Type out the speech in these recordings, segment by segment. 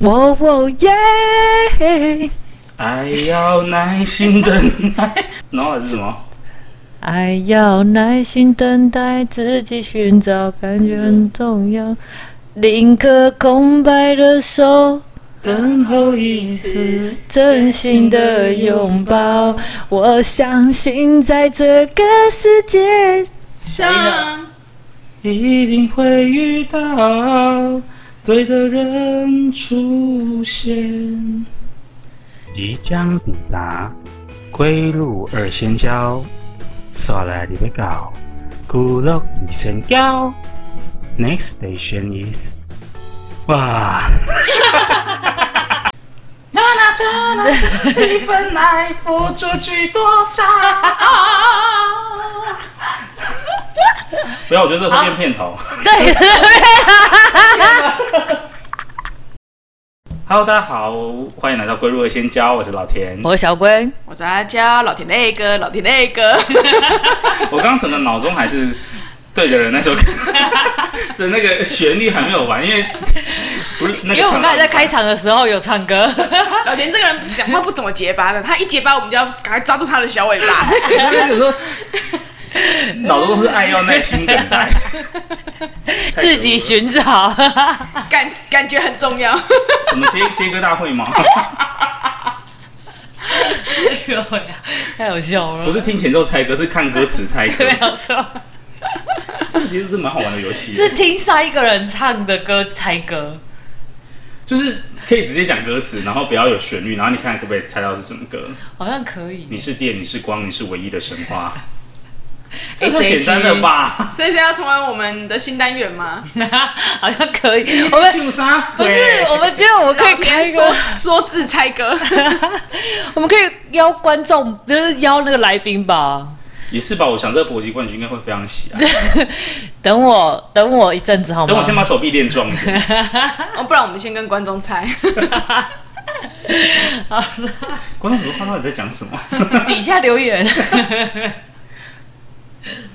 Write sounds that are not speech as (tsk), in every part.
喔喔耶！爱要耐心等待，然后是什么？爱要耐心等待，自己寻找，感觉很重要。宁可空白的手，等候一次真心的拥抱。我相信在这个世界上，一定会遇到对的人出现。即将抵达归路二仙交，刷来你要到古乐二仙交。Next station is，哇！那那这那一份爱付出去多少？不要，我觉得这会变片头。对。Hello，大家好，欢迎来到龟入的仙交，我是老田，我是小龟，我是阿娇，老田那个，老田那个。(laughs) 我刚刚整个脑中还是对的人那首歌 (laughs) 的那个旋律还没有完，因为不是那个，因为我们刚才在开场的时候有唱歌。(laughs) 老田这个人讲话不怎么结巴的，他一结巴我们就要赶快抓住他的小尾巴。(laughs) 脑子都是爱要耐心等待，自己寻找，感感觉很重要。什么接接歌大会吗？太好笑了。不是听前奏猜歌，是看歌词猜歌。没有错。(laughs) 这个其实是蛮好玩的游戏。是听上一个人唱的歌猜歌，就是可以直接讲歌词，然后不要有旋律，然后你看可不可以猜到是什么歌？好像可以。你是电，你是光，你是唯一的神话。(laughs) 这太简单了吧？所以是要成为我们的新单元吗？(laughs) 好像可以。我们？不是，我们觉得我们可以开一个说说字猜歌。我们可以邀观众，就是邀那个来宾吧。也是吧？我想这个搏击冠军应该会非常喜爱。(laughs) 等我，等我一阵子好吗？等我先把手臂练壮一点。(laughs) 哦，不然我们先跟观众猜。(laughs) 好了，观众怎么看到你在讲什么？底下留言。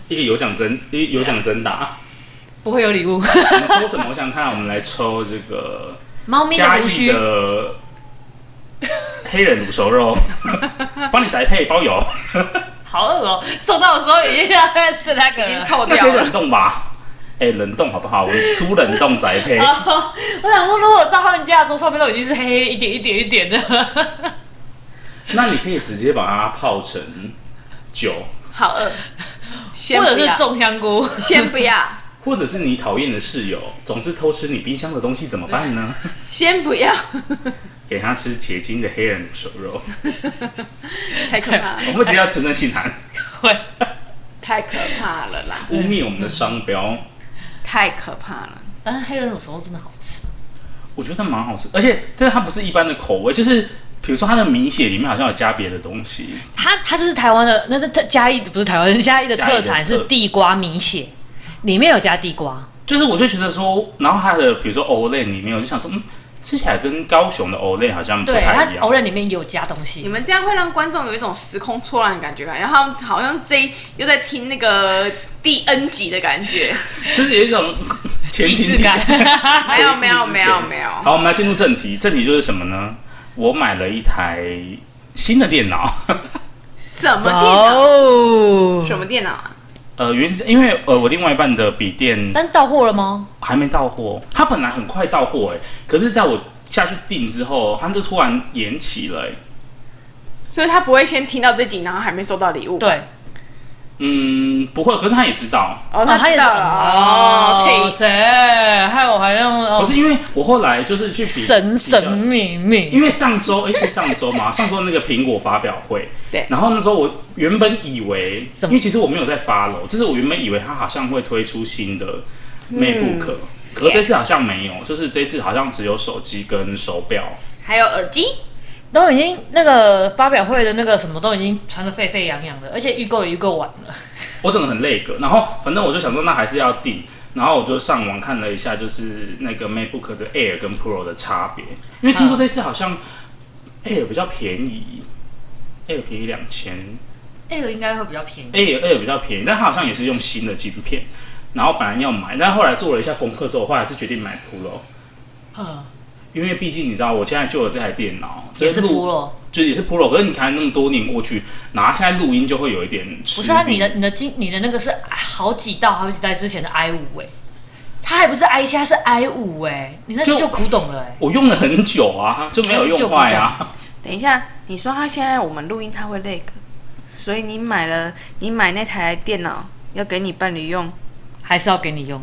一个有奖征，一个有奖征答，不会有礼物。我们抽什么？我想看，我们来抽这个猫咪嘉义的黑人卤熟肉，帮你宅配包邮。好饿哦！收到的时候已经要吃那个，已经臭掉了。可以冷冻吧？哎、欸，冷冻好不好？我出冷冻宅配。(laughs) 我想说，如果到他们家的时候，上面都已经是黑黑一点一点一点的，那你可以直接把它泡成酒。好饿。或者是种香菇，先不要。(laughs) 或者是你讨厌的室友总是偷吃你冰箱的东西，怎么办呢？先不要。给他吃结晶的黑人卤熟肉，(laughs) 太可怕了。(laughs) 我们只要承认信函，会 (laughs) 太可怕了啦！污蔑我们的商标，太可怕了。但是黑人卤熟肉真的好吃，我觉得蛮好吃，而且但是它不是一般的口味，就是。比如说，它的米血里面好像有加别的东西。它它就是台湾的，那是嘉义不是台湾嘉义的特产是地瓜米血，里面有加地瓜。就是我就觉得说，然后它的比如说藕类里面，我就想说，嗯，吃起来跟高雄的藕类好像不太一样。藕类里面有加东西。你们这样会让观众有一种时空错乱的感觉吧，然后他们好像这又在听那个 (laughs) 第 N 集的感觉，就是有一种前情感。(laughs) 没有没有没有没有。好，我们来进入正题，正题就是什么呢？我买了一台新的电脑，什么电脑？Oh. (laughs) 什么电脑啊？呃，原因是因为呃，我另外一半的笔电，但到货了吗？还没到货，他本来很快到货哎，可是在我下去订之后，他就突然延期了哎，所以他不会先听到这集，然后还没收到礼物。对。嗯，不会，可是他也知道。哦，他知道了哦，切，害我好像不是因为我后来就是去神神秘秘，因为上周哎，是上周嘛，(laughs) 上周那个苹果发表会，对，然后那时候我原本以为，因为其实我没有在 follow，就是我原本以为他好像会推出新的 MacBook，可是这次好像没有，就是这次好像只有手机跟手表，还有耳机。都已经那个发表会的那个什么都已经传得沸沸扬扬的，而且预购也预购完了。我整个很累个，然后反正我就想说，那还是要订，然后我就上网看了一下，就是那个 MacBook 的 Air 跟 Pro 的差别，因为听说这次好像 Air 比较便宜，Air 便宜两千，Air 应该会比较便宜，Air Air 比较便宜，但它好像也是用新的晶片，然后本来要买，但后来做了一下功课之后，后来是决定买 Pro。因为毕竟你知道，我现在就有这台电脑，也是 Pro，就也是 Pro。可是你看那么多年过去，拿下来录音就会有一点。不是啊，你的你的经你的那个是好几代好几代之前的 i 五哎，它还不是 i 七，它是 i 五哎，你那是就古董了哎。我用了很久啊，就没有用坏啊。等一下，你说他现在我们录音他会 lag，所以你买了你买那台电脑要给你伴侣用，还是要给你用？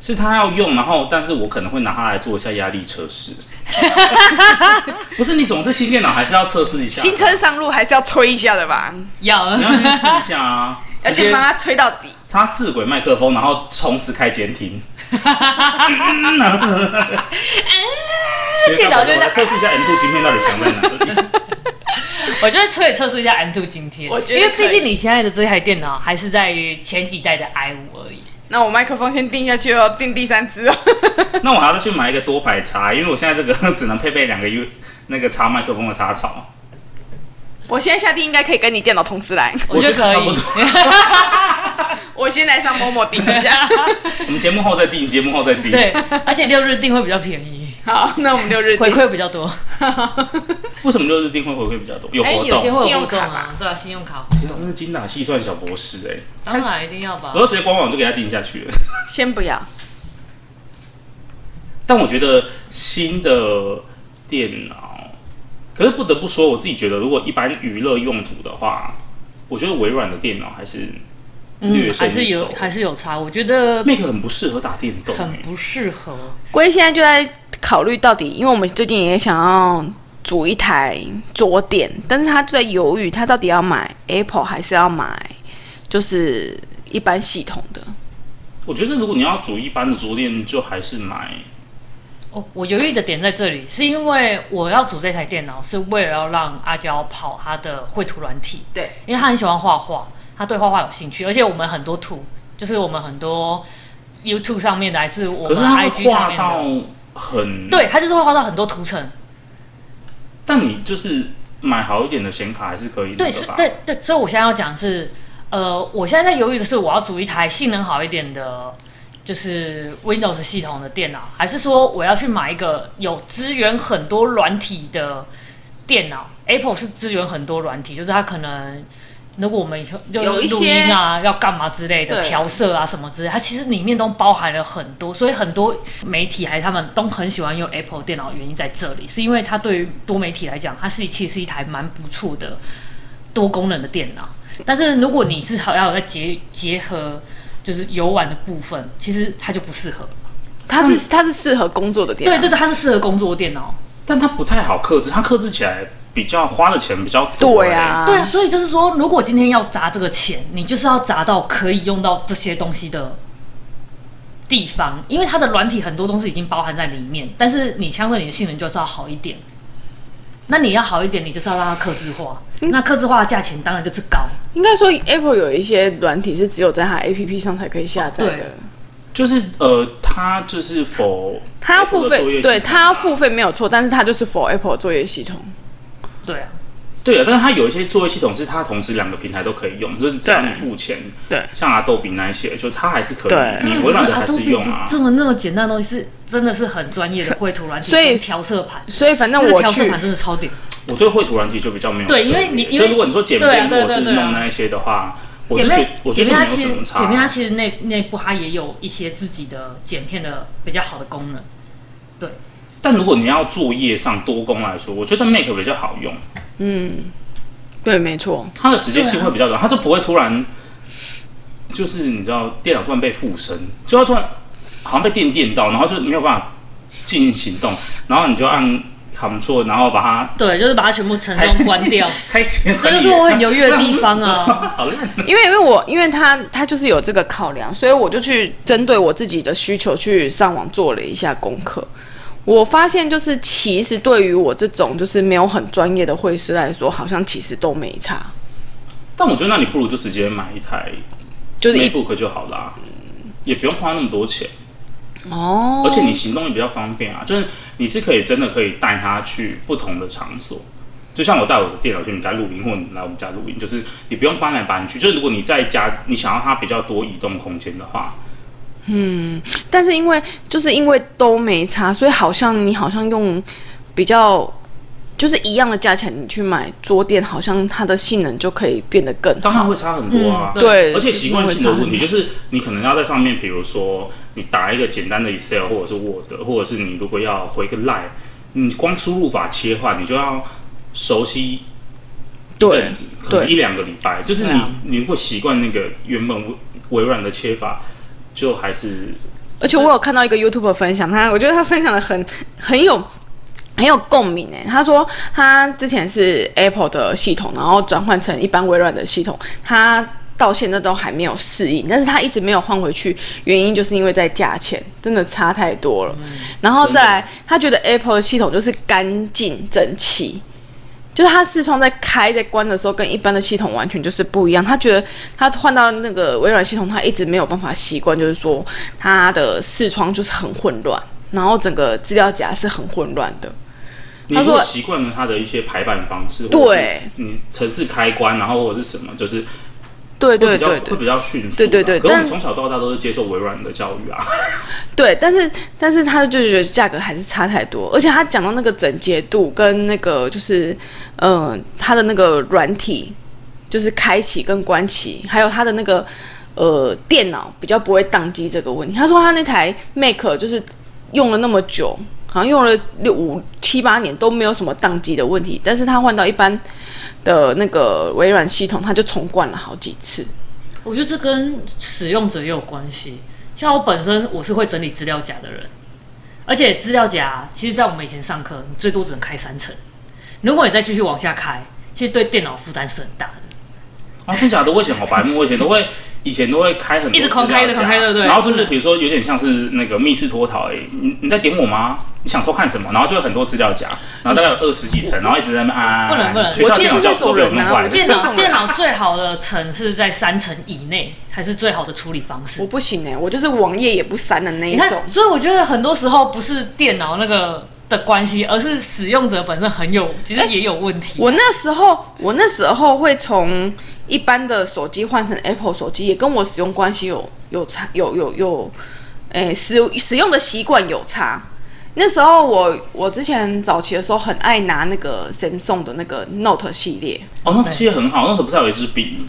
是他要用，然后但是我可能会拿它来做一下压力测试。(laughs) 不是你总是新电脑还是要测试一下？新车上路还是要吹一下的吧？要，你要先试一下啊！(laughs) 而且把它吹到底。插四轨麦克风，然后同时开监听。(laughs) 电脑就来测试一下 M2 晶片到底强在哪里。我觉得可以测试一下 M2 晶片，因为毕竟你现在的这台电脑还是在于前几代的 i5 而已。那我麦克风先定下去哦，定第三支哦。(laughs) 那我还要再去买一个多排插，因为我现在这个只能配备两个 U 那个插麦克风的插槽。我现在下定应该可以跟你电脑同时来，(laughs) 我觉得可以。(laughs) 我先来上某某订一下，我们节目后再订，节目后再订。对，而且六日订会比较便宜。好，那我们六日回馈比较多。(laughs) 为什么六日订会回馈比较多？有活动，有些会有活动啊，对啊，信用卡。那是精打细算小博士哎，当然一定要吧。(laughs) 我要直接官网就给他订下去了。先不要。但我觉得新的电脑，可是不得不说，我自己觉得，如果一般娱乐用途的话，我觉得微软的电脑还是。嗯，还是有还是有差。我觉得 Mac 很不适合打电动，很不适合。龟现在就在考虑到底，因为我们最近也想要组一台桌垫，但是他就在犹豫，他到底要买 Apple 还是要买就是一般系统的。我觉得如果你要组一般的桌垫，就还是买。哦，我犹豫的点在这里，是因为我要组这台电脑，是为了要让阿娇跑他的绘图软体，对，因为他很喜欢画画。他对画画有兴趣，而且我们很多图，就是我们很多 YouTube 上面的，还是我们 IG 上面的，很对，它就是会画到很多图层。但你就是买好一点的显卡还是可以的，对，是，对对。所以我现在要讲是，呃，我现在在犹豫的是，我要组一台性能好一点的，就是 Windows 系统的电脑，还是说我要去买一个有支援很多软体的电脑？Apple 是支援很多软体，就是它可能。如果我们以后就录音啊，要干嘛之类的调色啊什么之类，它其实里面都包含了很多，所以很多媒体还他们都很喜欢用 Apple 电脑，原因在这里，是因为它对于多媒体来讲，它是其实是一台蛮不错的多功能的电脑。但是如果你是好要再结结合就是游玩的部分，其实它就不适合。它是它是适合工作的电脑，对对对，它是适合工作的电脑，但它不太好克制，它克制起来。比较花的钱比较多，对啊，对，所以就是说，如果今天要砸这个钱，你就是要砸到可以用到这些东西的地方，因为它的软体很多东西已经包含在里面，但是你相对你的性能就是要好一点。那你要好一点，你就是要让它克制化，嗯、那克制化的价钱当然就是高。应该说，Apple 有一些软体是只有在它 APP 上才可以下载的，就是呃，它就是否它要付费，对，它要付费没有错，但是它就是 for Apple 作业系统。对啊，对啊，但是它有一些作业系统是它同时两个平台都可以用，就是只要你付钱，对，像 Adobe 那一些，就它还是可以，你微软的还是用啊。这么那么简单的东西是真的是很专业的绘图软体，所以调色盘，所以反正我调色盘真的超顶。我对绘图软体就比较没有，对，因为你就如果你说剪片或者是弄那一些的话，我是觉我觉得没有什么差。剪片它其实内内部它也有一些自己的剪片的比较好的功能，对。但如果你要作业上多工来说，我觉得 Make 比较好用。嗯，对，没错，它的时间性会比较短，它就不会突然，就是你知道，电脑突然被附身，就要突然好像被电电到，然后就没有办法进行行动，然后你就按 Ctrl，然后把它，对，就是把它全部成功关掉，(laughs) 开启，这就是我很犹豫的地方啊。(laughs) 好烂，因为因为我因为它它就是有这个考量，所以我就去针对我自己的需求去上网做了一下功课。我发现，就是其实对于我这种就是没有很专业的会师来说，好像其实都没差。但我觉得，那你不如就直接买一台，就是 MacBook 就好啦，也不用花那么多钱。哦。而且你行动也比较方便啊，就是你是可以真的可以带它去不同的场所，就像我带我的电脑去你家录音，或者你来我们家录音，就是你不用搬来搬去。就是如果你在家，你想要它比较多移动空间的话。嗯，但是因为就是因为都没差，所以好像你好像用比较就是一样的价钱，你去买桌垫，好像它的性能就可以变得更好。当然会差很多啊。嗯、对，而且习惯性的问题就是，你可能要在上面，比如说你打一个简单的 Excel 或者是 Word，或者是你如果要回个 Line，你光输入法切换，你就要熟悉。对，可能一两个礼拜，就是你，你如果习惯那个原本微软的切法，就还是。而且我有看到一个 YouTube 分享，他我觉得他分享的很很有很有共鸣诶。他说他之前是 Apple 的系统，然后转换成一般微软的系统，他到现在都还没有适应，但是他一直没有换回去，原因就是因为在价钱真的差太多了。然后再来，他觉得 Apple 的系统就是干净整齐。就是他视窗在开在关的时候，跟一般的系统完全就是不一样。他觉得他换到那个微软系统，他一直没有办法习惯，就是说他的视窗就是很混乱，然后整个资料夹是很混乱的。他说习惯了他的一些排版方式，对，你程式开关，然后或者是什么，就是。对对对，对，会比较迅速。对对对，可是我们从小到大都是接受微软的教育啊。(laughs) 对，但是但是他就觉得价格还是差太多，而且他讲到那个整洁度跟那个就是，嗯、呃，他的那个软体，就是开启跟关起，还有他的那个呃电脑比较不会宕机这个问题。他说他那台 Mac 就是用了那么久，好像用了六五七八年都没有什么宕机的问题，但是他换到一般。的那个微软系统，它就重灌了好几次。我觉得这跟使用者也有关系。像我本身，我是会整理资料夹的人，而且资料夹其实，在我们以前上课，你最多只能开三层。如果你再继续往下开，其实对电脑负担是很大的。啊，剩下的？我以前好白目，我以前都会。以前都会开很多，一直狂开的，狂开的，对。然后就是比如说有点像是那个密室脱逃，哎，你你在点我吗？你想偷看什么？然后就有很多资料夹，然后大概有二十几层，然后一直在那啊。不能不能，学校电脑教授有弄坏。电脑电脑最好的层是在三层以内，才是最好的处理方式。我不行哎，我就是网页也不删的那一种。所以我觉得很多时候不是电脑那个的关系，而是使用者本身很有，其实也有问题。我那时候我那时候会从。一般的手机换成 Apple 手机，也跟我使用关系有有差，有有有，诶、欸，使使用的习惯有差。那时候我我之前早期的时候很爱拿那个 Samsung 的那个 Note 系列。哦，Note 系列很好，Note 不是还有一支笔？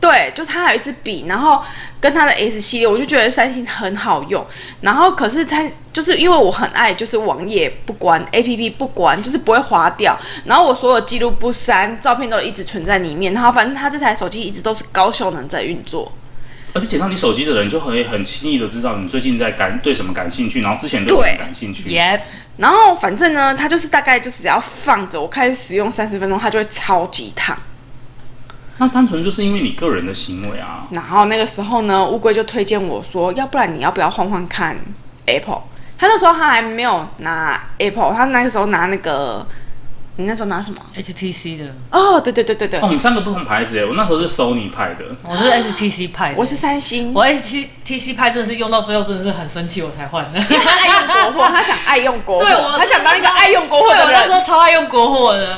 对，就是它还有一支笔，然后跟它的 S 系列，我就觉得三星很好用。然后可是它就是因为我很爱，就是网页不关，APP 不关，就是不会划掉。然后我所有记录不删，照片都一直存在里面。然后反正它这台手机一直都是高效能在运作。而且捡到你手机的人就可以很轻易的知道你最近在感对什么感兴趣，然后之前对什么感兴趣。Yep. 然后反正呢，它就是大概就只要放着，我开始使用三十分钟，它就会超级烫。那单纯就是因为你个人的行为啊。然后那个时候呢，乌龟就推荐我说，要不然你要不要换换看 Apple？他那时候他还没有拿 Apple，他那个时候拿那个，你那时候拿什么？HTC 的。哦，对对对对对。哦，我们三个不同牌子耶，我那时候是 Sony 派的，我是 HTC 派的，我是三星。我 HTC 派真的是用到最后真的是很生气，我才换的。(laughs) 因为他爱用国货，他想爱用国货，对，我他想当一个爱用国货的人。我那时候超爱用国货的。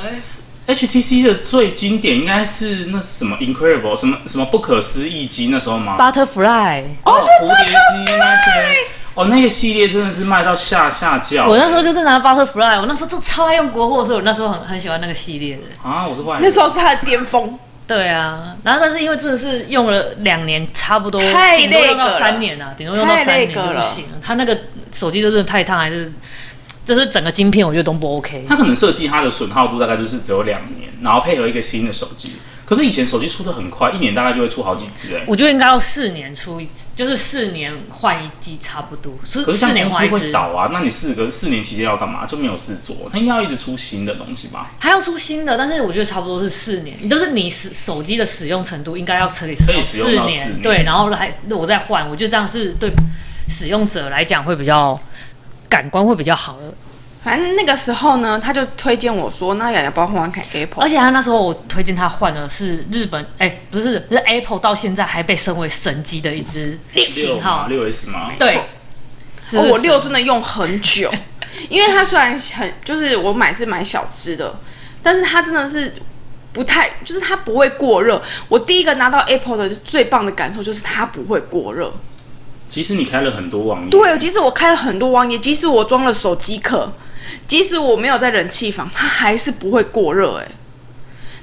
HTC 的最经典应该是那是什么 Incredible 什么什么不可思议机那时候吗？Butterfly 哦，蝴蝶机那些哦，那个系列真的是卖到下下架。我那时候就是拿 Butterfly，我那时候就超爱用国货，所以我那时候很很喜欢那个系列的啊。我是外，那时候是它的巅峰。对啊，然后但是因为真的是用了两年，差不多顶多用到三年啊，顶多用到三年就不行了。它那个手机真的太烫，还是。就是整个晶片，我觉得都不 OK。它可能设计它的损耗度大概就是只有两年，然后配合一个新的手机。可是以前手机出的很快，一年大概就会出好几支哎。我觉得应该要四年出一次，就是四年换一季差不多。是可是像公司会倒啊，那你四个四年期间要干嘛？就没有事做，它应该要一直出新的东西吧？还要出新的，但是我觉得差不多是四年。都是你使手机的使用程度应该要可以可以使用到四年，对，然后还我再换，我觉得这样是对使用者来讲会比较感官会比较好的。反正那个时候呢，他就推荐我说：“那要不要换换看 Apple？” 而且他那时候我推荐他换的是日本，哎、不是，是 Apple 到现在还被称为神机的一支型号，六 S 吗？对，哦，我六真的用很久，因为它虽然很，就是我买是买小支的，但是它真的是不太，就是它不会过热。我第一个拿到 Apple 的最棒的感受就是它不会过热。即使你开了很多网页，对，即使我开了很多网页，即使我装了手机壳，即使我没有在冷气房，它还是不会过热。哎，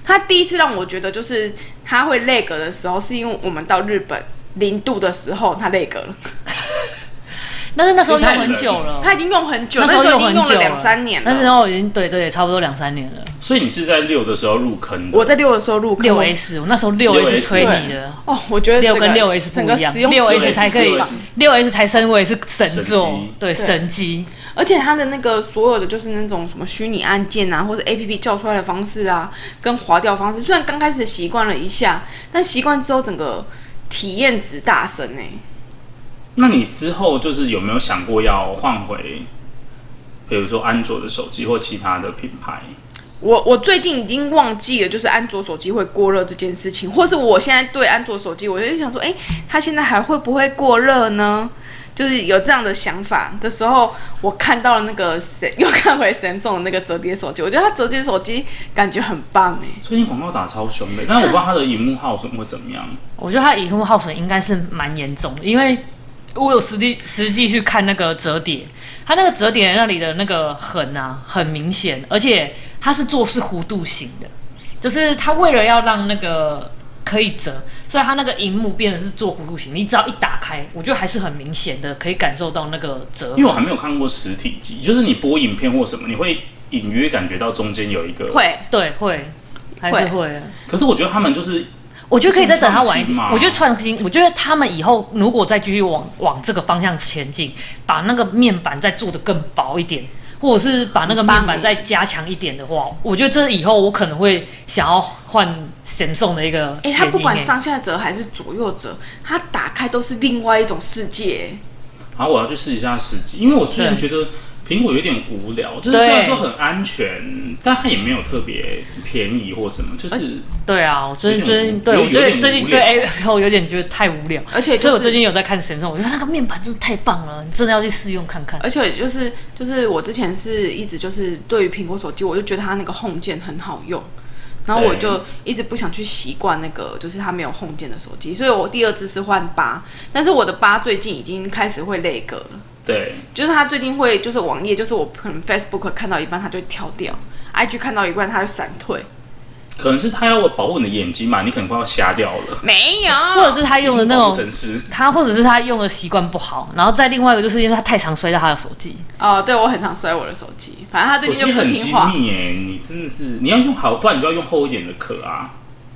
它第一次让我觉得就是它会累格的时候，是因为我们到日本零度的时候它累格了。但是那时候用很久了，他已经用很久，那时候已经用了两三年了。那时候已经对对，差不多两三年了。所以你是在六的时候入坑的？我在六的时候入坑。六 S，我那时候六 S 吹你的哦，我觉得六跟六 S 不一样，六 S 才可以，六 S 才升为是神作，对神机。而且它的那个所有的就是那种什么虚拟按键啊，或者 APP 叫出来的方式啊，跟划掉方式，虽然刚开始习惯了一下，但习惯之后整个体验值大升呢。那你之后就是有没有想过要换回，比如说安卓的手机或其他的品牌？我我最近已经忘记了，就是安卓手机会过热这件事情，或是我现在对安卓手机，我就想说，哎、欸，它现在还会不会过热呢？就是有这样的想法的时候，我看到了那个谁又看回 Samsung 的那个折叠手机，我觉得它折叠手机感觉很棒哎。最近广告打超凶的，但是我不知道它的荧幕耗损会怎么样。我觉得它荧幕耗损应该是蛮严重的，因为。我有实际实际去看那个折叠，它那个折叠那里的那个痕啊，很明显，而且它是做是弧度型的，就是它为了要让那个可以折，所以它那个荧幕变得是做弧度型。你只要一打开，我觉得还是很明显的，可以感受到那个折。因为我还没有看过实体机，就是你播影片或什么，你会隐约感觉到中间有一个会，对，会，还是会。可是我觉得他们就是。我觉得可以再等它晚一点。我觉得创新，我觉得他们以后如果再继续往往这个方向前进，把那个面板再做的更薄一点，或者是把那个面板再加强一点的话，我觉得这以后我可能会想要换 Samsung 的一个。哎、欸，它不管上下折还是左右折，它打开都是另外一种世界。好，我要去试一下实际，因为我最近觉得。苹果有点无聊，就是虽然说很安全，但它也没有特别便宜或什么，就是对啊，我最近最近对我最近最近对 Apple 有点觉得太无聊，而且所以我最近有在看 Samsung，我觉得那个面板真的太棒了，你真的要去试用看看。而且就是就是我之前是一直就是对于苹果手机，我就觉得它那个 Home 键很好用，然后我就一直不想去习惯那个就是它没有 Home 键的手机，所以我第二次是换八，但是我的八最近已经开始会 lag 了。对，就是他最近会，就是网页，就是我可能 Facebook 看到一半，他就跳掉；IG 看到一半，他就闪退。可能是他要保护你的眼睛嘛，你可能快要瞎掉了。没有，或者是他用的那种，他或者是他用的习惯不好，然后再另外一个就是因为他太常摔到他的手机。哦，对，我很常摔我的手机，反正他最近就不听话。很机密哎，你真的是你要用好，不然你就要用厚一点的壳啊。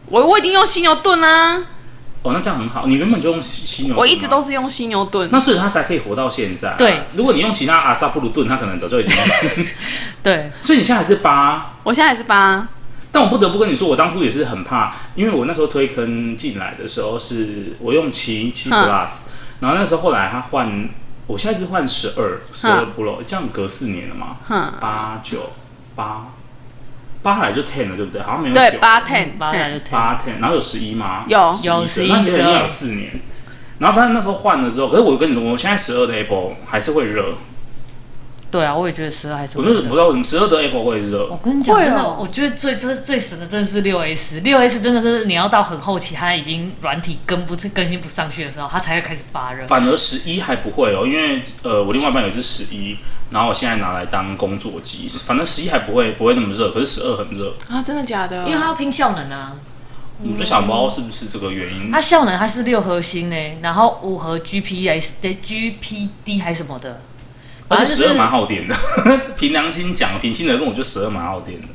我我已经用犀牛盾啦。哦，那这样很好。你原本就用犀犀牛盾，我一直都是用犀牛盾，那所以它才可以活到现在。对，如果你用其他阿萨布鲁盾，它可能早就已经。(laughs) 对，(laughs) 所以你现在还是八，我现在还是八。但我不得不跟你说，我当初也是很怕，因为我那时候推坑进来的时候是我用七七 Plus，然后那时候后来他换，我现在是换十二十二 Pro，这样隔四年了嘛？八九八。八来就 ten 了，对不对？好像没有九。对，八 ten，八来就 ten。八 ten，然后有十一吗？有，有十一。那其实应该有四年。然后反正那时候换了之后，可是我跟你说，我现在十二的 Apple 还是会热。对啊，我也觉得十二还是。我觉得不知道为什么十二的 Apple 会热。我跟你讲，真的，我觉得最最最神的真的是六 S，六 S 真的是你要到很后期，它已经软体跟不更新不上去的时候，它才会开始发热。反而十一还不会哦，因为呃，我另外一半有一只十一。然后我现在拿来当工作机，反正十一还不会不会那么热，可是十二很热啊！真的假的？因为它要拼效能啊。我就想不知道是不是这个原因。它效能它是六核心呢，然后五核 GPS 的 GPD 还是什么的，而且十二蛮耗电的。(laughs) 凭良心讲，凭心而论，我觉得十二蛮耗电的。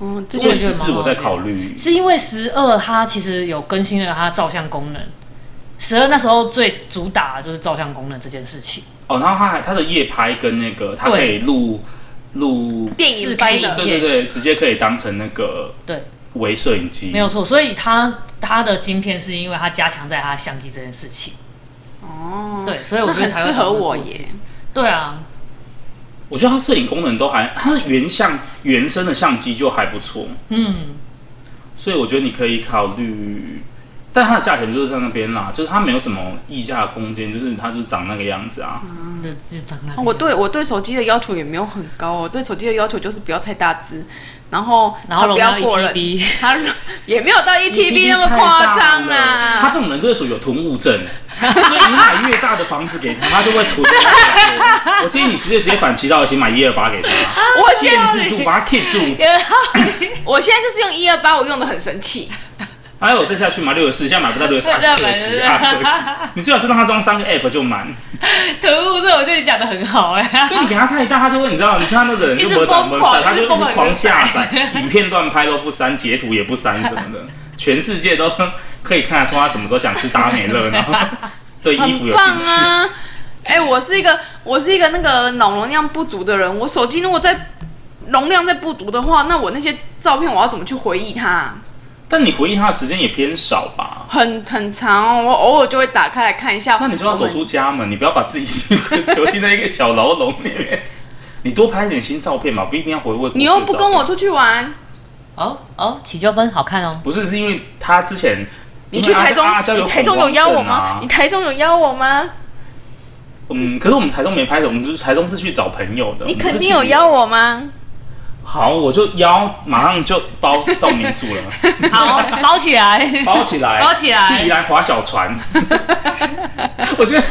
嗯，这件事是我在考虑，是因为十二它其实有更新了它照相功能。十二那时候最主打的就是照相功能这件事情。哦，然后它还它的夜拍跟那个它可以录录电影拍的，对对对，直接可以当成那个对微摄影机，没有错。所以它它的晶片是因为它加强在它相机这件事情。哦，对，所以我觉得才 (laughs) 适合我耶。对啊，我觉得它摄影功能都还，它的原相原生的相机就还不错。嗯，所以我觉得你可以考虑。但它的价钱就是在那边啦，就是它没有什么溢价的空间，就是它就长那个样子啊。嗯，就长那。我对我对手机的要求也没有很高哦，对手机的要求就是不要太大只，然后然后不要过了，(laughs) 它也没有到一 TB 那么夸张啦。他这种人就是属于有囤物症，所以你买越大的房子给他，他就会囤。我建议你直接直接反其道而行，买一二八给他，(laughs) 我限制住，把它 keep 住。(laughs) 我现在就是用一二八，我用的很神奇。还有我再下去买六十四，现在买不到六十四，(laughs) 可惜啊，(laughs) 可惜。你最好是让他装三个 (laughs) app 就满。可恶这我觉得你讲的很好哎、欸。就你给他太大，他就会你知道，你知道那个人就不会怎么载，他就一直狂下载，影片乱拍都不删，截图也不删什么的，全世界都可以看得出他什么时候想吃达美乐呢？对衣服有兴趣。哎、欸，我是一个我是一个那个脑容量不足的人，我手机如果在容量在不足的话，那我那些照片我要怎么去回忆它？但你回忆他的时间也偏少吧？很很长哦，我偶尔就会打开来看一下。那你就要走出家门，你不要把自己 (laughs) 囚禁在一个小牢笼里面。你多拍一点新照片嘛，不一定要回味。你又不跟我出去玩？哦哦，起纠纷好看哦。不是，是因为他之前你去台中，你台中有邀我吗？你台中有邀我吗？嗯，可是我们台中没拍的，我们就是台中是去找朋友的。你肯定有邀我吗？好，我就腰，马上就包到民宿了。(laughs) 好，包起来，包起来，包起来，去宜兰划小船。(laughs) 我觉得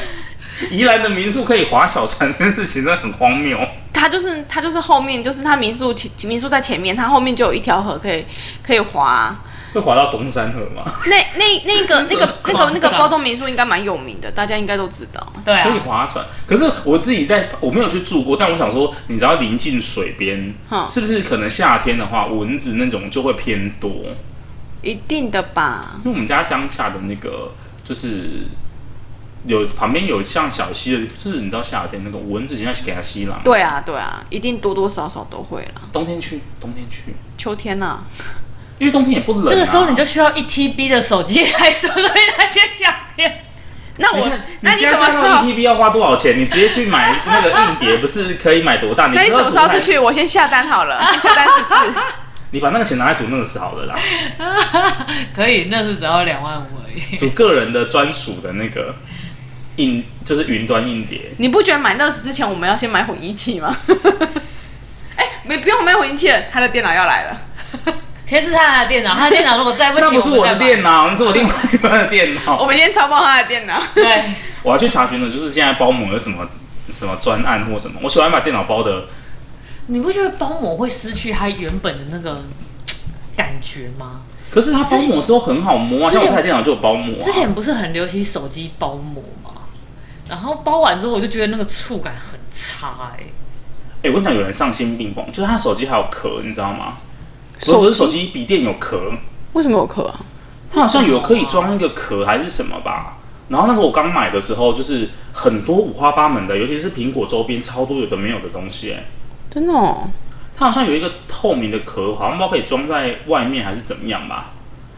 宜兰的民宿可以划小船，这件事情真的很荒谬。他就是他就是后面就是他民宿前民宿在前面，他后面就有一条河可以可以划。会滑到东山河吗？那那那个 (laughs) 那个那个那个包栋民宿应该蛮有名的，大家应该都知道。对啊，可以划船。可是我自己在我没有去住过，但我想说，你只要临近水边，是不是可能夏天的话，蚊子那种就会偏多？一定的吧。因为我们家乡下的那个就是有旁边有像小溪的，就是你知道夏天那个蚊子，现在是给它吸了。对啊，对啊，一定多多少少都会了。冬天去，冬天去，秋天呢？因为冬天也不冷、啊，这个时候你就需要一 TB 的手机来说，所以他先想片。那我，那你家加上一 TB 要花多少钱？你直接去买那个硬碟，不是可以买多大？(laughs) 那你什么时候出去？我先下单好了，(laughs) 先下单试试。你把那个钱拿来组 NAS 好了啦。(laughs) 可以，那是只要两万五而已。组个人的专属的那个硬，就是云端硬碟。你不觉得买 NAS 之前我们要先买混音器吗？哎、欸，没不用买混音器了，他的电脑要来了。先是他的电脑，他的电脑如果再不行，那不是我的电脑，(laughs) 那是我另外一半的电脑。(laughs) 我们先抄爆他的电脑。对，我要去查询的，就是现在包膜有什么什么专案或什么。我喜欢把电脑包的。你不觉得包膜会失去它原本的那个感觉吗？可是它包膜之后很好摸啊，像我这台电脑就有包膜啊。之前不是很流行手机包膜吗？然后包完之后，我就觉得那个触感很差哎、欸。哎、欸，我跟你讲，有人丧心病狂，就是他手机还有壳，你知道吗？不是手机笔电有壳，为什么有壳啊？它好像有可以装一个壳还是什么吧？然后那时候我刚买的时候，就是很多五花八门的，尤其是苹果周边超多有的没有的东西、欸，哎，真的哦。它好像有一个透明的壳，好像不知道可以装在外面还是怎么样吧？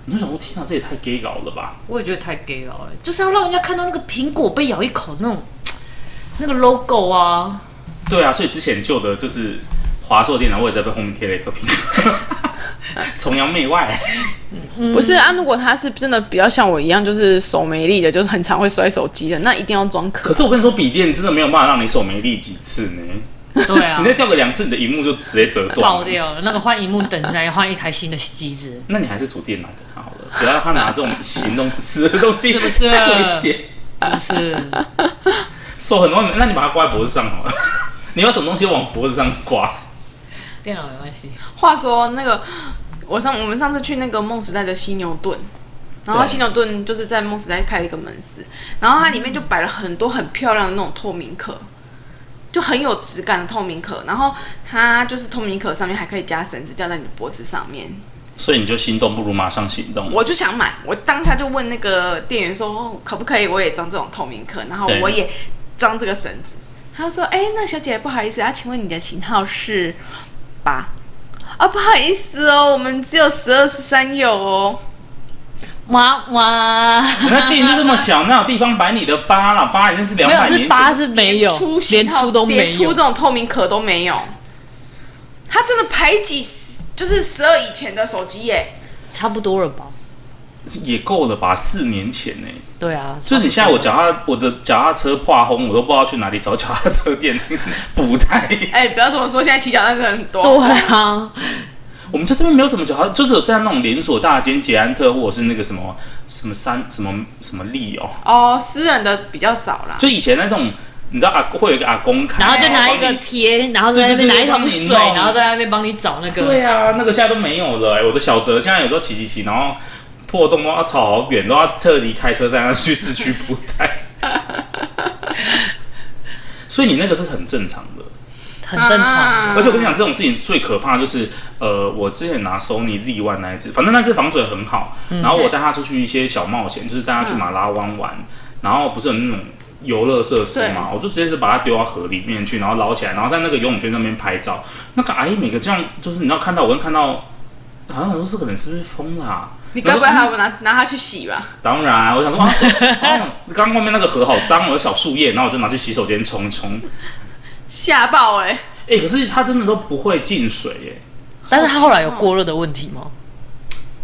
你就想说，天啊，这也太 gay 搞了吧？我也觉得太 gay 了，哎，就是要让人家看到那个苹果被咬一口那种 (tsk) 那个 logo 啊。对啊，所以之前旧的就是华硕电脑，我也在被后面贴了一颗苹果。(laughs) 崇洋媚外，(laughs) 不是啊？如果他是真的比较像我一样，就是手没力的，就是很常会摔手机的，那一定要装壳。可是我跟你说，笔电真的没有办法让你手没力几次呢。(laughs) 对啊，你再掉个两次，你的荧幕就直接折断，爆掉了。那个换荧幕等下要换一台新的机子。那你还是组电脑给他好了，不要让他拿这种行动式的东西，是不是？太危险，是不是？手很多，那你把它挂在脖子上好了。你要什么东西往脖子上挂？电脑没关系。话说那个。我上我们上次去那个梦时代的犀牛顿，然后犀牛顿就是在梦时代开了一个门市，然后它里面就摆了很多很漂亮的那种透明壳，就很有质感的透明壳，然后它就是透明壳上面还可以加绳子吊在你的脖子上面，所以你就心动不如马上行动。我就想买，我当下就问那个店员说，哦，可不可以我也装这种透明壳，然后我也装这个绳子，他说哎，那小姐不好意思，啊，请问你的型号是八？啊，不好意思哦，我们只有十二、十三有哦。哇哇，那店就这么小，哪有地方摆你的八了？八已经是两百年，是八是没有，出连出都没有，连出这种透明壳都没有。他真的排挤，就是十二以前的手机耶，差不多了吧？也够了吧？四年前呢、欸？对啊，就是你现在我脚踏我的脚踏车破红，我都不知道去哪里找脚踏车店补胎。(laughs) 哎、欸，不要这么说，现在骑脚踏车很多。对啊，我们这这边没有什么脚踏，就只有像那种连锁大间捷安特或者是那个什么什么三什么什么力哦。哦，私人的比较少啦。就以前那种。你知道阿会有一个阿公卡，然后就拿一个贴，然后在那边拿一桶水，然后在那边帮你找那个。对啊，那个现在都没有了、欸。我的小泽现在有时候骑骑骑，然后破洞都要吵好远，都要特地开车在那去市区补胎。(laughs) 所以你那个是很正常的，很正常。而且我跟你讲，这种事情最可怕的就是，呃，我之前拿 Sony Z1 那一只，反正那只防水很好，然后我带他出去一些小冒险，就是带他去马拉湾玩，然后不是有那种。游乐设施嘛，我就直接是把它丢到河里面去，然后捞起来，然后在那个游泳圈上面拍照。那个阿姨每个这样，就是你要看到，我会看到，好像说这个人是不是疯了、啊？你该不会还要拿、嗯、拿它去洗吧？当然，我想说，啊，刚刚外面那个河好脏，我有小树叶，然后我就拿去洗手间冲一冲。吓爆哎！哎、欸，可是它真的都不会进水哎。但是它后来有过热的问题吗？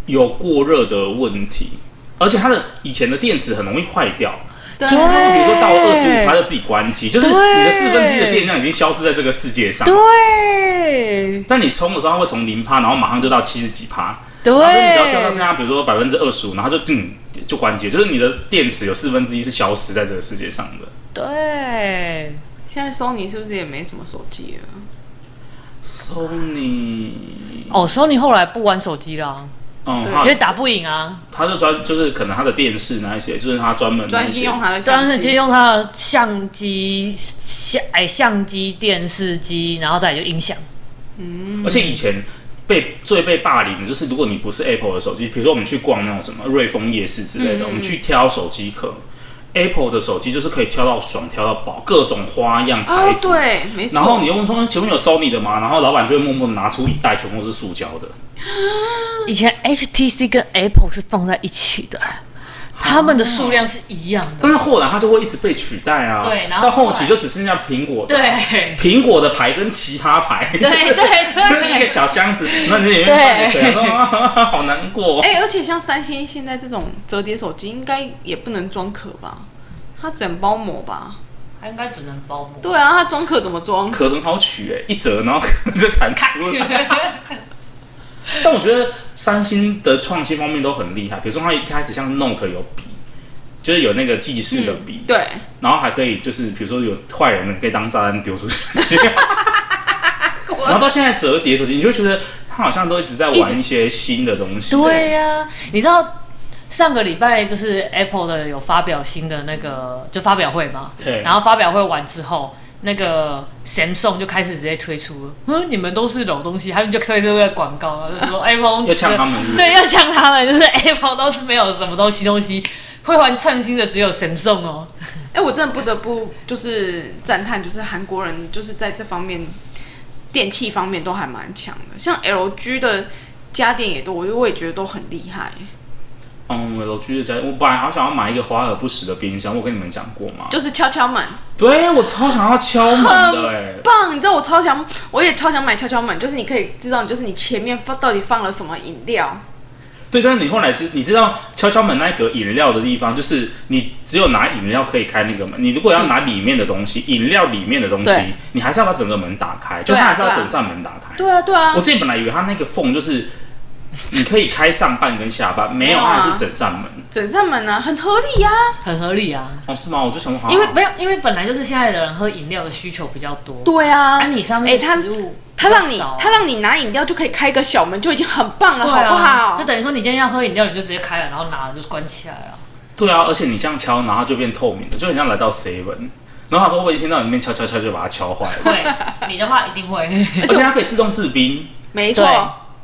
有过热的问题，而且它的以前的电池很容易坏掉。就是它，比如说到了二十五，它就自己关机，就是你的四分之一的电量已经消失在这个世界上。对。但你充的时候，它会从零趴，然后马上就到七十几趴。对。然后你只要掉到剩下，比如说百分之二十五，然后就嗯就关机，就是你的电池有四分之一是消失在这个世界上的。对。现在 Sony 是不是也没什么手机了？Sony。哦，Sony 后来不玩手机了。嗯，因为打不赢啊，他就专就是可能他的电视那一些，就是他专门专心用他的，专门用他的相机、相哎相机、电视机，然后再来就音响。嗯，而且以前被最被霸凌的就是，如果你不是 Apple 的手机，比如说我们去逛那种什么瑞丰夜市之类的，嗯、我们去挑手机壳。Apple 的手机就是可以挑到爽，挑到饱，各种花样材质。哦，对，没错。然后你又问说，前面有 Sony 的吗？然后老板就会默默拿出一袋，全部是塑胶的。以前 HTC 跟 Apple 是放在一起的，他们的数量是一样的。但是后来它就会一直被取代啊。对，然后到后期就只剩下苹果。对。苹果的牌跟其他牌。对对对。就是一个小箱子，那里面放着水，好难过。(laughs) 哎，而且像三星现在这种折叠手机，应该也不能装壳吧？它整包膜吧？它应该只能包膜。对啊，它装壳怎么装？壳很好取哎，一折然后 (laughs) 就弹出来。(laughs) (laughs) 但我觉得三星的创新方面都很厉害，比如说它一开始像 Note 有笔，就是有那个记事的笔、嗯，对，然后还可以就是比如说有坏人可以当炸弹丢出去，(laughs) 然后到现在折叠手机，你就会觉得它好像都一直在玩一些新的东西。对呀、啊，你知道上个礼拜就是 Apple 的有发表新的那个就发表会嘛？对，然后发表会完之后。那个 Samsung 就开始直接推出了，嗯，你们都是老东西，他们就推出个广告，就是说 (laughs) iPhone 要抢他们是？对，要抢他们，(laughs) 就是 Apple 都是没有什么东西东西会玩创新的，只有 Samsung 哦。哎、欸，我真的不得不就是赞叹，就是韩国人就是在这方面电器方面都还蛮强的，像 LG 的家电也都，我就我也觉得都很厉害。嗯我居的家，我本来好想要买一个华而不实的冰箱，我跟你们讲过吗？就是敲敲门。对，我超想要敲门的，哎，棒！你知道我超想，我也超想买敲敲门，就是你可以知道，就是你前面放到底放了什么饮料。对，但是你后来知，你知道敲敲门那个饮料的地方，就是你只有拿饮料可以开那个门。你如果要拿里面的东西，饮、嗯、料里面的东西，你还是要把整个门打开，就它还是要整扇门打开。对啊，对啊。我自己本来以为它那个缝就是。你可以开上半跟下半，没有，啊是整扇门。整扇门呢，很合理呀，很合理啊。哦，是吗？我就想说，因为没有，因为本来就是现在的人喝饮料的需求比较多。对啊，啊，你上面食物，他让你他让你拿饮料就可以开个小门，就已经很棒了，好不好？就等于说你今天要喝饮料，你就直接开了，然后拿了就关起来了。对啊，而且你这样敲，然后就变透明的，就很像来到 seven。然后他说会不会一听到里面敲敲敲就把它敲坏了？对，你的话一定会。(laughs) 而且它可以自动制冰，没错。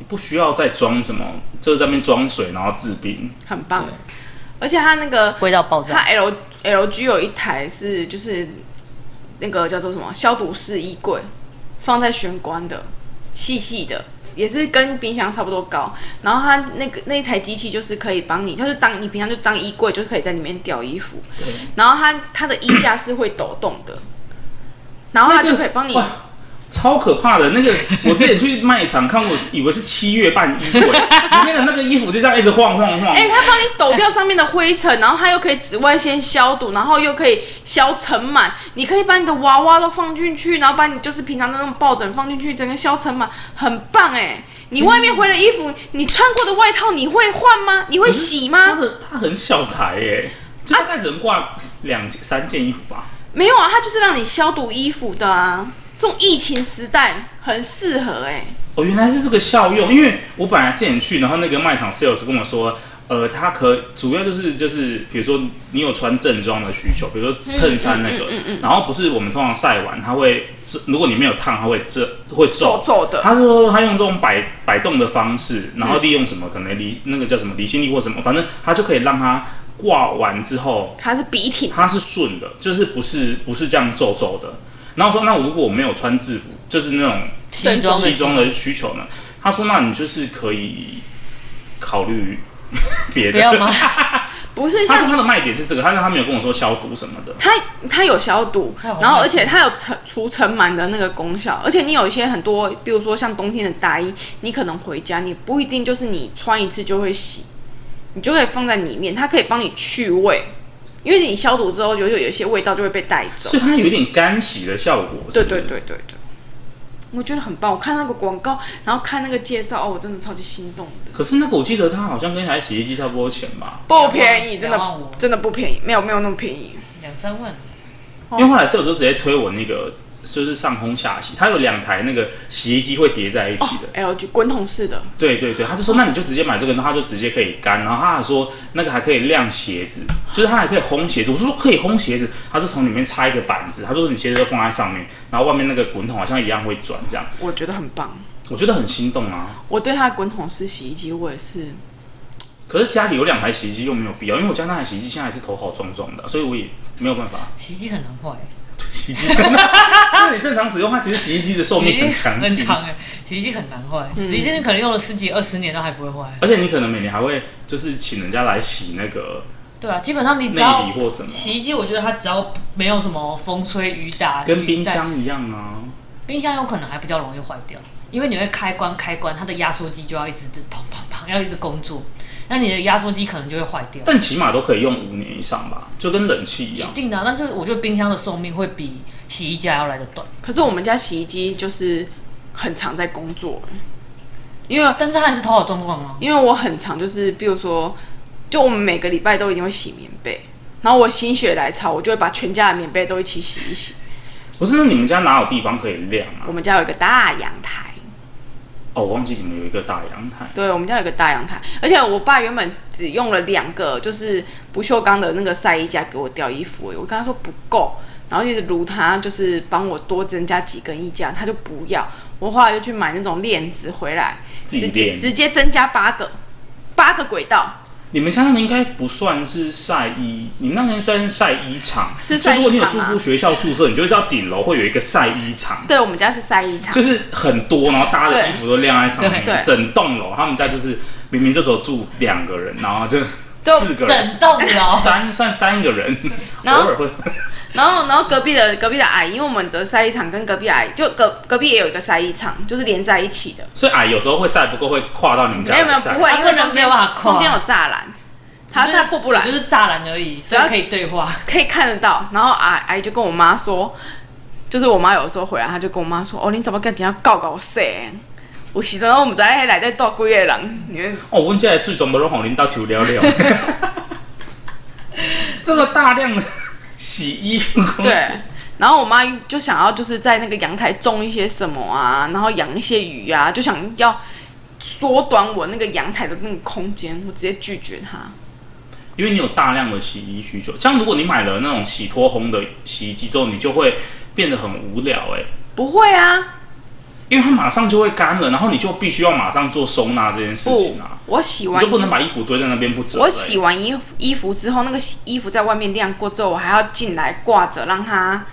你不需要再装什么，就是在那边装水，然后制冰，很棒。而且它那个味道爆炸。它 L L G 有一台是就是那个叫做什么消毒式衣柜，放在玄关的，细细的，也是跟冰箱差不多高。然后它那个那一台机器就是可以帮你，就是当你平常就当衣柜，就可以在里面吊衣服。对。然后它它的衣架是会抖动的，然后它就可以帮你。超可怕的那个，我之前去卖场看过，以为是七月半衣柜 (laughs) 里面的那个衣服就这样一直晃晃晃。哎、欸，它帮你抖掉上面的灰尘，然后它又可以紫外线消毒，然后又可以消尘螨。你可以把你的娃娃都放进去，然后把你就是平常的那种抱枕放进去，整个消尘螨，很棒哎。你外面回的衣服，你穿过的外套，你会换吗？你会洗吗？它的它很小台耶，就大概只能挂两三件衣服吧。没有啊，它就是让你消毒衣服的啊。这种疫情时代很适合哎、欸。哦，原来是这个效用。因为我本来之前去，然后那个卖场 sales 跟我说，呃，它可主要就是就是，比如说你有穿正装的需求，比如说衬衫那个，嗯嗯嗯嗯、然后不是我们通常晒完，它会如果你没有烫，它会皱会皱皱的。他说他用这种摆摆动的方式，然后利用什么可能离那个叫什么离心力或什么，反正它就可以让它挂完之后，它是笔挺，它是顺的，就是不是不是这样皱皱的。然后说，那如果我没有穿制服，就是那种西装西装的需求呢？他说，那你就是可以考虑别的。不要吗？(laughs) 不是，他说他的卖点是这个，他说他没有跟我说消毒什么的。他他有消毒，然后而且他有尘除尘螨的那个功效，而且你有一些很多，比如说像冬天的大衣，你可能回家你不一定就是你穿一次就会洗，你就可以放在里面，它可以帮你去味。因为你消毒之后，就有有一些味道就会被带走，所以它有点干洗的效果是不是？对对对对对，我觉得很棒。我看那个广告，然后看那个介绍，哦，我真的超级心动的。可是那个我记得它好像跟一台洗衣机差不多钱吧？不便宜，真的真的不便宜，没有没有那么便宜，两三万。因为后来是有时候直接推我那个。就是上烘下洗，它有两台那个洗衣机会叠在一起的，LG 滚筒式的。对对对，他就说那你就直接买这个，然后它就直接可以干。然后他还说那个还可以晾鞋子，就是它还可以烘鞋子。我说可以烘鞋子，他就从里面插一个板子，他说你鞋子都放在上面，然后外面那个滚筒好像一样会转这样。我觉得很棒，我觉得很心动啊。我对它的滚筒式洗衣机我也是，可是家里有两台洗衣机又没有必要，因为我家那台洗衣机现在还是头好壮壮的，所以我也没有办法。洗衣机很难坏。洗衣机，那你正常使用，它其实洗衣机的寿命很长，很长哎。洗衣机很难坏，嗯、洗衣机你可能用了十几二十年都还不会坏。而且你可能每年还会就是请人家来洗那个。对啊，基本上你只要洗衣机，我觉得它只要没有什么风吹雨打，跟冰箱一样啊。冰箱有可能还比较容易坏掉，因为你会开关开关，它的压缩机就要一直砰砰砰要一直工作。那你的压缩机可能就会坏掉，但起码都可以用五年以上吧，就跟冷气一样。一定的啊，但是我觉得冰箱的寿命会比洗衣机要来的短。可是我们家洗衣机就是很常在工作，因为但是它还是头好状况啊。因为我很常就是，比如说，就我们每个礼拜都一定会洗棉被，然后我心血来潮，我就会把全家的棉被都一起洗一洗。不是，那你们家哪有地方可以晾啊？我们家有一个大阳台。哦，我忘记你们有一个大阳台。对，我们家有一个大阳台，而且我爸原本只用了两个，就是不锈钢的那个晒衣架给我吊衣服，我跟他说不够，然后一直如他，就是帮我多增加几根衣架，他就不要。我后来就去买那种链子回来，直接直接增加八个，八个轨道。你们家那应该不算是晒衣，你们那边算是晒衣场。是。就如果你有住过学校宿舍，你就会知道顶楼会有一个晒衣场。对，我们家是晒衣场，就是很多，然后大家的衣服都晾在上面。整栋楼，他们家就是明明这时候住两个人，然后就四个人。整栋楼三算三个人，然偶尔会。(laughs) 然后，然后隔壁的隔壁的阿姨，因为我们的晒衣场跟隔壁阿姨就隔隔壁也有一个晒衣场，就是连在一起的。所以阿姨有时候会晒不够，会跨到你们家。没有没有，不会，因为中间中间有栅栏，他他过不来，就是栅栏而已，只要可以对话，可以看得到。然后阿阿姨就跟我妈说，就是我妈有时候回来，她就跟我妈说：“哦，你怎么跟人家搞搞晒？有时阵我们在内底住几个人。你”哦，我们家最总不能让领导抽了了，(laughs) 这么大量的。洗衣服 (laughs) 对，然后我妈就想要就是在那个阳台种一些什么啊，然后养一些鱼啊，就想要缩短我那个阳台的那个空间，我直接拒绝她。因为你有大量的洗衣需求，像如果你买了那种洗脱烘的洗衣机之后，你就会变得很无聊哎、欸。不会啊。因为它马上就会干了，然后你就必须要马上做收纳这件事情啊。我洗完你就不能把衣服堆在那边不折。我洗完衣衣服之后，那个衣服在外面晾过之后，我还要进来挂着让它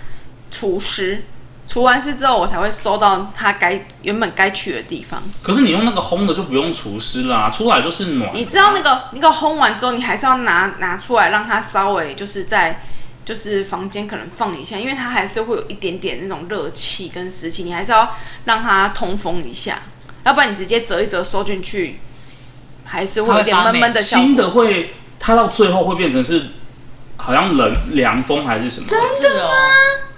除湿。除完湿之后，我才会收到它该原本该去的地方。可是你用那个烘的就不用除湿啦，出来就是暖。你知道那个那个烘完之后，你还是要拿拿出来让它稍微就是在。就是房间可能放一下，因为它还是会有一点点那种热气跟湿气，你还是要让它通风一下，要不然你直接折一折收进去，还是会有点闷闷的。新的会，它到最后会变成是好像冷凉风还是什么？真的吗？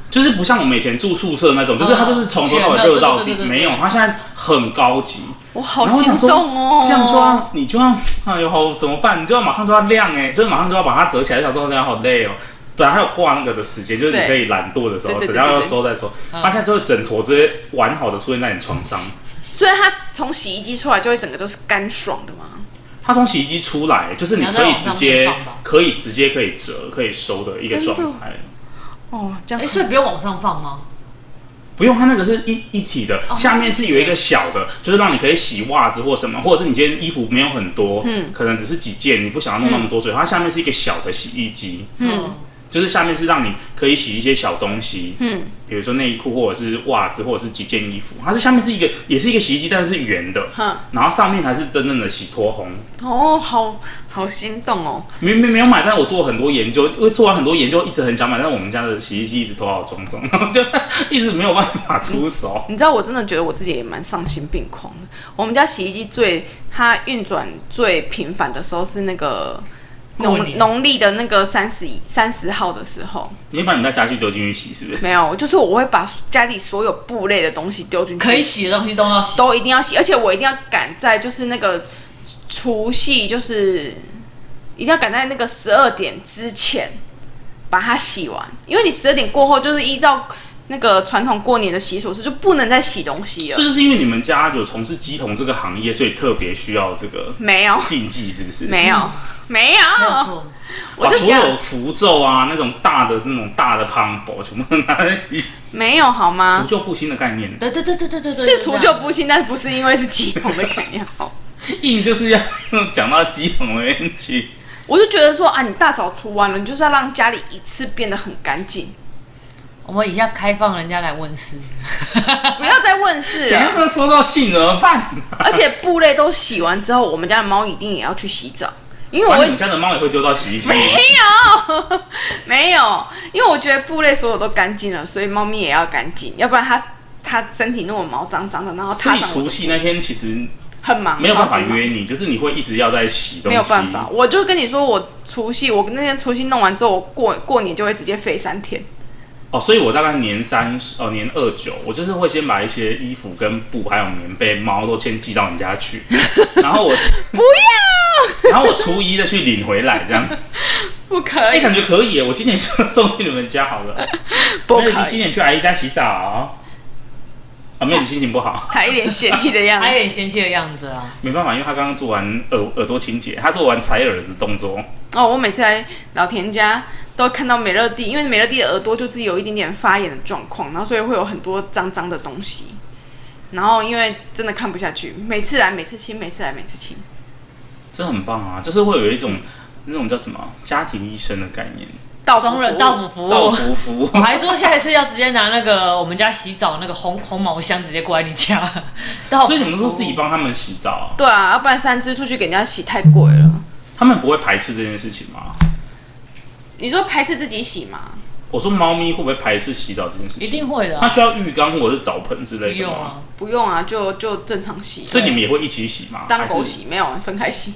就是不像我们以前住宿舍那种，就是它就是从头到尾热到底，没有，它现在很高级。我好心动哦！这样就要你就要 (laughs) 哎呦，怎么办？你就要马上就要晾哎，就是马上就要把它折起来。想说这样好累哦。本来还有挂那个的时间，就是你可以懒惰的时候，等下要收再收。它现在就会整坨直接完好的出现在你床上。所以它从洗衣机出来就会整个都是干爽的吗？它从洗衣机出来，就是你可以直接可以直接可以折可以收的一个状态。哦，这样哎，所以不用往上放吗？不用，它那个是一一体的，下面是有一个小的，就是让你可以洗袜子或什么，或者是你今天衣服没有很多，嗯，可能只是几件，你不想要弄那么多所以，它下面是一个小的洗衣机，嗯。就是下面是让你可以洗一些小东西，嗯，比如说内衣裤或者是袜子或者是几件衣服，它是下面是一个也是一个洗衣机，但是是圆的，哈，然后上面才是真正的洗脱烘。哦，好好心动哦！没没没有买，但是我做了很多研究，因为做完很多研究，一直很想买，但是我们家的洗衣机一直头好重重，然 (laughs) 后就一直没有办法出手。你知道，我真的觉得我自己也蛮丧心病狂的。我们家洗衣机最它运转最频繁的时候是那个。农农历的那个三十一三十号的时候，你会把你的家具丢进去洗，是不是？没有，就是我会把家里所有布类的东西丢进去，可以洗的东西都要洗，都一定要洗，而且我一定要赶在就是那个除夕，就是一定要赶在那个十二点之前把它洗完，因为你十二点过后就是依照那个传统过年的习俗是就不能再洗东西了。是不是因为你们家有从事鸡童这个行业，所以特别需要这个没有禁忌，是不是？没有。没有，没有错。我就所有符咒啊，那种大的那种大的磅礴，全部都拿来洗。没有好吗？除旧布新的概念。对对对对对对对，是除旧布新，但是不是因为是鸡童的概念好。(laughs) 硬就是要讲到鸡桶那边去。我就觉得说啊，你大扫除完了，你就是要让家里一次变得很干净。我们以下开放人家来问事，(laughs) 不要再问事了。等下这收到信怎么办？而且布类都洗完之后，我们家的猫一定也要去洗澡。因为我们家的猫也会丢到洗衣机里。没有，(laughs) 没有，因为我觉得布类所有都干净了，所以猫咪也要干净，要不然它它身体那么毛脏脏的，然后它。所以除夕那天其实很忙，没有办法约你，就是你会一直要在洗东西。没有办法，我就跟你说，我除夕我那天除夕弄完之后，我过过年就会直接废三天。哦，所以我大概年三十哦，年二九，我就是会先把一些衣服跟布还有棉被、猫都先寄到你家去，然后我 (laughs) 不要，然后我初一再去领回来，这样 (laughs) 不可以？哎、欸，感觉可以耶，我今年就 (laughs) 送去你们家好了。不可以？今年去阿姨家洗澡啊？妹子心情不好，(laughs) 他一脸嫌弃的样子，他一脸嫌弃的样子啊。没办法，因为他刚刚做完耳耳朵清洁，他做完采耳的动作。哦，我每次来老田家。都看到美乐蒂，因为美乐蒂的耳朵就是有一点点发炎的状况，然后所以会有很多脏脏的东西。然后因为真的看不下去，每次来每次清，每次来每次清，这很棒啊！就是会有一种那种叫什么家庭医生的概念，到中人到府服务，到府服务。我还说下一次要直接拿那个我们家洗澡那个红红毛箱直接过来你家。(laughs) 所以你们都自己帮他们洗澡？啊对啊，要不然三只出去给人家洗太贵了。他们不会排斥这件事情吗？你说排斥自己洗吗？我说猫咪会不会排斥洗澡这件事情？一定会的、啊。它需要浴缸或者是澡盆之类的吗？不用啊，不用啊，就就正常洗。所以你们也会一起洗吗？当狗洗没有，分开洗。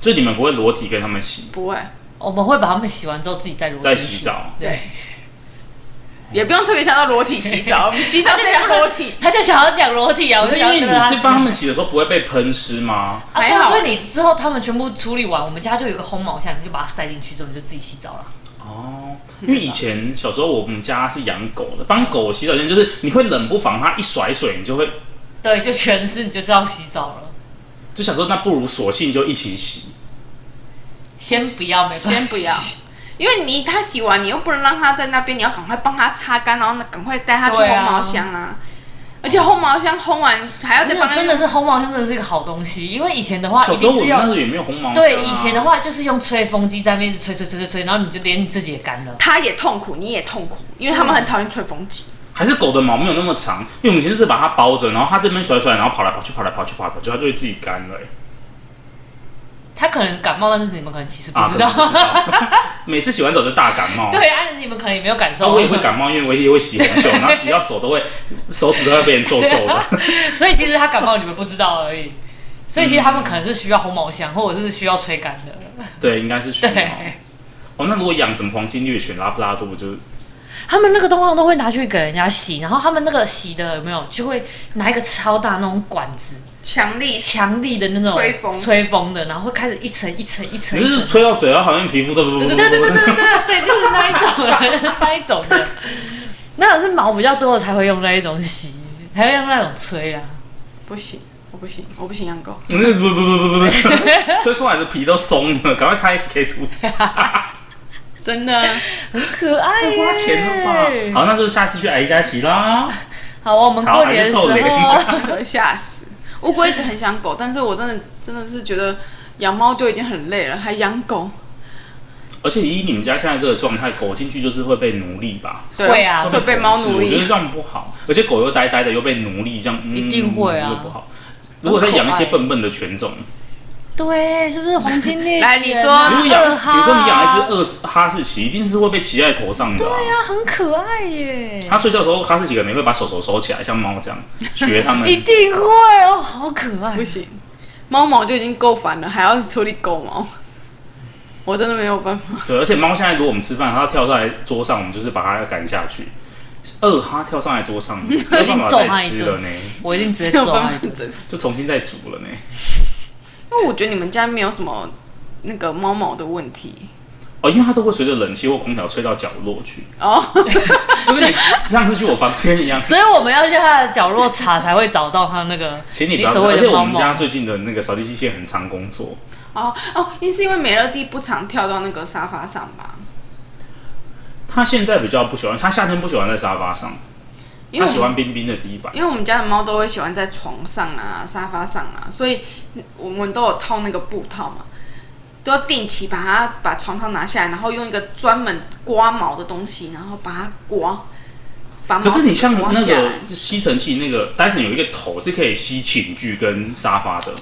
所以你们不会裸体跟他们洗？不会，我们会把他们洗完之后自己再裸体再洗澡。对，也不用特别想到裸体洗澡，(laughs) 洗澡就想裸体。他就想要讲裸体啊，不是因为你去帮他们洗的时候不会被喷湿吗？啊，对啊，所以你之后他们全部处理完，我们家就有个烘毛箱，你就把它塞进去之后，你就自己洗澡了。哦，因为以前小时候我们家是养狗的，帮狗洗澡间就是你会冷不防它一甩水，你就会，对，就全是你就是要洗澡了。就想说那不如索性就一起洗，先不要，没关系，先不要，因为你他洗完，你又不能让它在那边，你要赶快帮它擦干，然后赶快带它去烘毛箱啊。而且烘毛箱烘完还要再放，真的是烘毛箱真的是一个好东西，因为以前的话，小时候我们那时候也没有烘毛箱，啊。对，以前的话就是用吹风机在那边吹吹吹吹吹，然后你就连你自己也干了。它也痛苦，你也痛苦，因为他们很讨厌吹风机。还是狗的毛没有那么长，因为我们以前就是把它包着，然后它这边甩甩，然后跑来跑去，跑来跑去，跑来跑去，它就会自己干了。他可能感冒，但是你们可能其实不知道。啊、知道每次洗完澡就大感冒。(laughs) 对啊，你们可能也没有感受。我也会感冒，因为我也会洗很久，然后洗到手都会，手指都会变皱皱的。(laughs) 所以其实他感冒，你们不知道而已。所以其实他们可能是需要红毛香，或者是需要吹干的。对，应该是需要。哦，那如果养什么黄金猎犬、拉布拉多，就他们那个通常都会拿去给人家洗，然后他们那个洗的有没有就会拿一个超大那种管子。强力强力的那种吹风吹风的，然后会开始一层一层一层，只是吹到嘴巴，好像皮肤都不不不。对对对对对对对，就是那一种，那一种的。那种是毛比较多的才会用那一种洗，才会用那种吹啊。不行，我不行，我不行养狗。不不不不不不，吹出来的皮都松了，赶快擦 SK two。真的很可爱，太花钱了吧？好，那就下次去阿姨家洗啦。好，我们过年的时候吓死。乌龟一直很想狗，但是我真的真的是觉得养猫就已经很累了，还养狗。而且以你们家现在这个状态，狗进去就是会被奴隶吧？对，啊，会被猫奴隶。我觉得这样不好，而且狗又呆呆的，又被奴隶，这样、嗯、一定会啊，不好。如果再养一些笨笨的犬种。对，是不是黄金猎 (laughs) 犬？来，你说，如果养，比如说你养一只二哈士奇，一定是会被骑在头上的。对呀，很可爱耶。它睡觉的时候，哈士奇可能会把手手收起来，像猫这样学它们。(laughs) 一定会哦，好可爱。不行，猫毛就已经够烦了，还要处理狗毛，我真的没有办法。对，而且猫现在如果我们吃饭，它跳上来桌上，我们就是把它赶下去。二哈跳上来桌上，(laughs) 没有办法再吃了呢。我一定直接揍它一顿，就重新再煮了呢。因为我觉得你们家没有什么那个猫毛的问题哦，因为它都会随着冷气或空调吹到角落去哦，(laughs) 就是你上次去我房间一样，所以我们要在它的角落查才会找到它那个。请你不要，而且我们家最近的那个扫地机器人很常工作哦哦，因是因为美乐蒂不常跳到那个沙发上吧？他现在比较不喜欢，他夏天不喜欢在沙发上。他喜欢冰冰的地板，因为我们家的猫都会喜欢在床上啊、沙发上啊，所以我们都有套那个布套嘛，都要定期把它把床套拿下来，然后用一个专门刮毛的东西，然后把它刮。把可是你像那个吸尘器，那个戴森有一个头是可以吸寝具跟沙发的，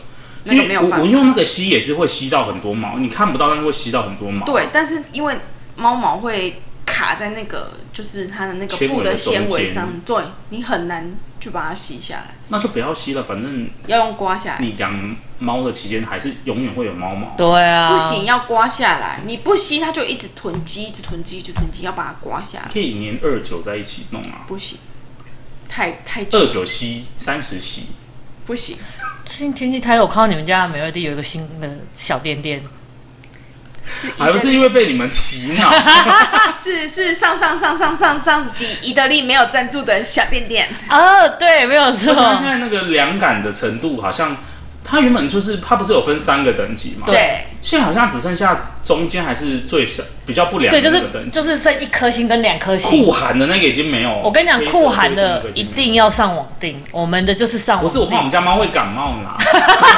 那个没有办法。我用那个吸也是会吸到很多毛，你看不到，但是会吸到很多毛。对，但是因为猫毛会。卡在那个就是它的那个布的纤维上，对，你很难去把它吸下来。那就不要吸了，反正要用刮下来。你养猫的期间还是永远会有猫毛。对啊，不行，要刮下来。你不吸，它就一直囤积，一直囤积，一直囤积，要把它刮下来。可以年二九在一起弄啊？不行，太太二九吸三十吸，不行。最近天气太热，我看到你们家美乐蒂有一个新的小垫垫。还不是因为被你们洗脑，(laughs) 是是上上上上上上集伊德利没有赞助的小店店哦，对，没有错。它现在那个凉感的程度好像。它原本就是，它不是有分三个等级嘛？对，现在好像只剩下中间还是最少比较不良的那个等级，就是就是剩一颗星跟两颗星。酷寒的那个已经没有。我跟你讲，酷寒的一定要上网订，我们的就是上网。不是我怕我们家猫会感冒啦，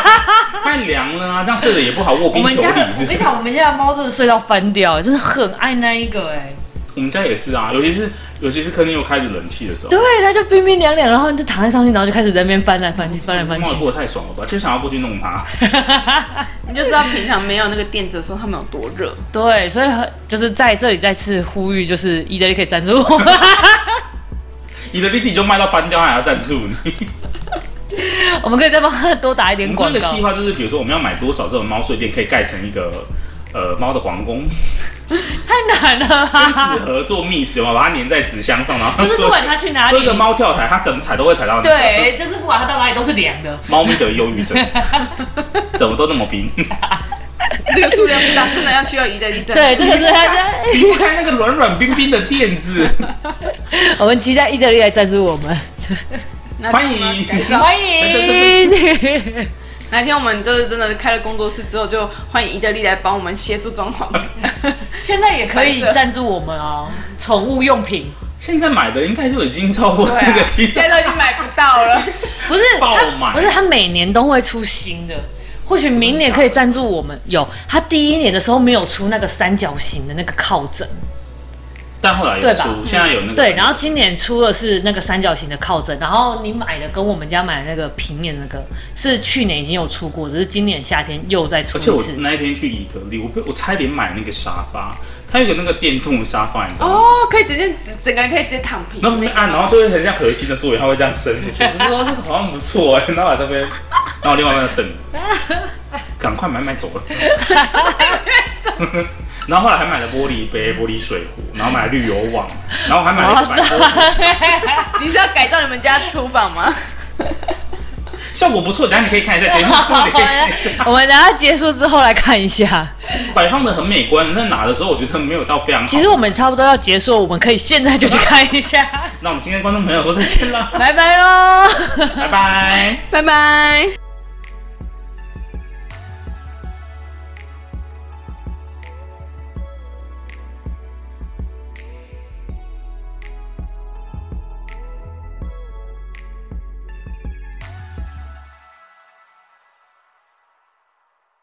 (laughs) 太凉了啊，这样睡得也不好，卧冰求鲤。我跟你讲，我们家的猫真的睡到翻掉，真的很爱那一个哎。我们家也是啊，尤其是尤其是客厅又开着冷气的时候，对，它就冰冰凉凉，然后你就躺在上面，然后就开始在那边翻来翻去，翻来翻去。猫过得太爽了吧？就想要过去弄它。你就知道平常没有那个垫子的时候，它们有多热。对，所以就是在这里再次呼吁，就是伊德利可以赞助我。宜得利自己就卖到翻掉，还要赞助你。我们可以再帮他多打一点广告。这个计划就是，比如说我们要买多少这种猫睡垫，可以盖成一个。呃，猫的皇宫 (laughs) 太难了，跟纸盒做密室嘛，把它粘在纸箱上，然后就是不管它去哪里，做一个猫跳台，它怎么踩都会踩到你。对，就是不管它到哪里都是凉的。猫咪得忧郁症，(laughs) 怎么都那么冰。这个数量不大，真的要需要宜得利。对，这个是它离不开那个软软冰冰的垫子。(laughs) 我们期待意大利来赞助我们，欢迎欢迎。哪天我们就是真的开了工作室之后，就欢迎宜得利来帮我们协助装潢。(laughs) 现在也可以赞助我们哦，宠物用品。现在买的应该就已经超过那个期，现在都已经买不到了。(laughs) 不是爆买，不是他每年都会出新的，或许明年可以赞助我们。有他第一年的时候没有出那个三角形的那个靠枕，但后来有出，现在有那个对，然后今年出的是那个三角形的靠枕，然后你买的跟我们家买的那个平面那个是去年已经有出过，只是今年夏天又再出而且我一次。那一天去宜得利，我被我差一点买那个沙发，它有个那个电动的沙发，你知道吗？哦，可以直接整个人可以直接躺平。那边按，然后就会很像核心的座椅，它会这样伸进去。我就说这个好像不错哎，然后在这边，(laughs) 然后另外一边等，赶快买买走了。然后后来还买了玻璃杯、玻璃水壶，然后买了滤油网，(laughs) 然后还买了一个 (laughs) 你是要改造你们家厨房吗？(laughs) 效果不错。等下你可以看一下节目，你可以看一下，我们等下结束之后来看一下。摆放的很美观。那拿的时候我觉得没有到非常好。其实我们差不多要结束，我们可以现在就去看一下。那我们先跟观众朋友说再见了，拜拜喽，拜拜。拜拜。